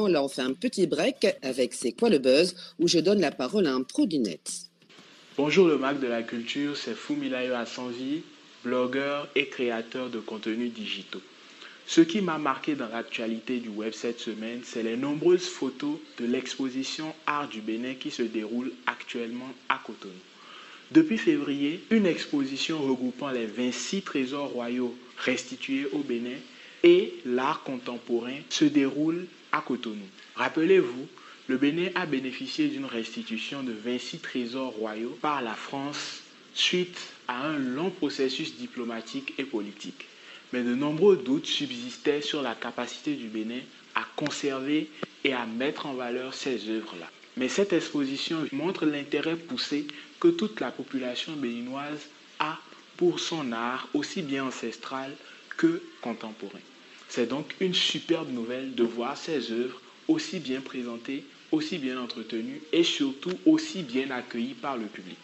là, on fait un petit break avec C'est quoi le buzz où je donne la parole à un pro du net. Bonjour le Mac de la culture, c'est Fumilayo Assanvi, blogueur et créateur de contenus digitaux. Ce qui m'a marqué dans l'actualité du web cette semaine, c'est les nombreuses photos de l'exposition Art du Bénin qui se déroule actuellement à Cotonou. Depuis février, une exposition regroupant les 26 trésors royaux restitués au Bénin et l'art contemporain se déroule Cotonou. Rappelez-vous, le Bénin a bénéficié d'une restitution de 26 trésors royaux par la France suite à un long processus diplomatique et politique. Mais de nombreux doutes subsistaient sur la capacité du Bénin à conserver et à mettre en valeur ces œuvres-là. Mais cette exposition montre l'intérêt poussé que toute la population béninoise a pour son art aussi bien ancestral que contemporain. C'est donc une superbe nouvelle de voir ces œuvres aussi bien présentées, aussi bien entretenues et surtout aussi bien accueillies par le public.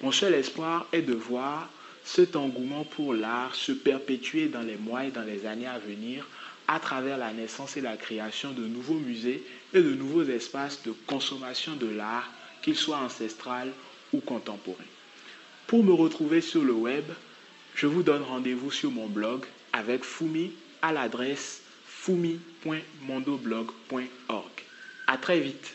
Mon seul espoir est de voir cet engouement pour l'art se perpétuer dans les mois et dans les années à venir à travers la naissance et la création de nouveaux musées et de nouveaux espaces de consommation de l'art, qu'ils soient ancestral ou contemporains. Pour me retrouver sur le web, je vous donne rendez-vous sur mon blog avec Fumi à l'adresse fumi.mondoblog.org. À très vite.